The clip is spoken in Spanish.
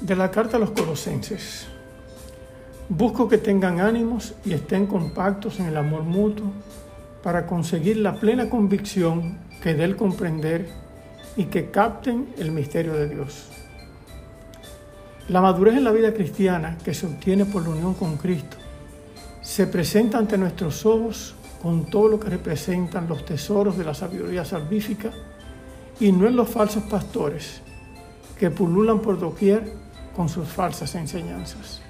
De la carta a los colosenses. Busco que tengan ánimos y estén compactos en el amor mutuo para conseguir la plena convicción que del comprender y que capten el misterio de Dios. La madurez en la vida cristiana que se obtiene por la unión con Cristo se presenta ante nuestros ojos con todo lo que representan los tesoros de la sabiduría salvífica y no en los falsos pastores que pululan por doquier con sus falsas enseñanzas.